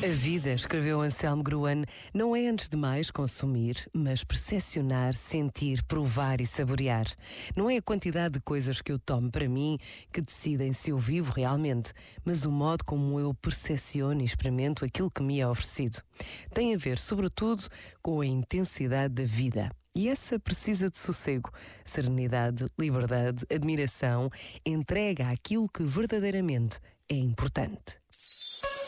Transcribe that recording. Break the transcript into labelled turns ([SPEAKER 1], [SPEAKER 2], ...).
[SPEAKER 1] A vida, escreveu Anselmo Gruan, não é antes de mais consumir, mas percepcionar, sentir, provar e saborear. Não é a quantidade de coisas que eu tomo para mim que decidem se eu vivo realmente, mas o modo como eu percepciono e experimento aquilo que me é oferecido. Tem a ver, sobretudo, com a intensidade da vida. E essa precisa de sossego, serenidade, liberdade, admiração, entrega àquilo que verdadeiramente é importante.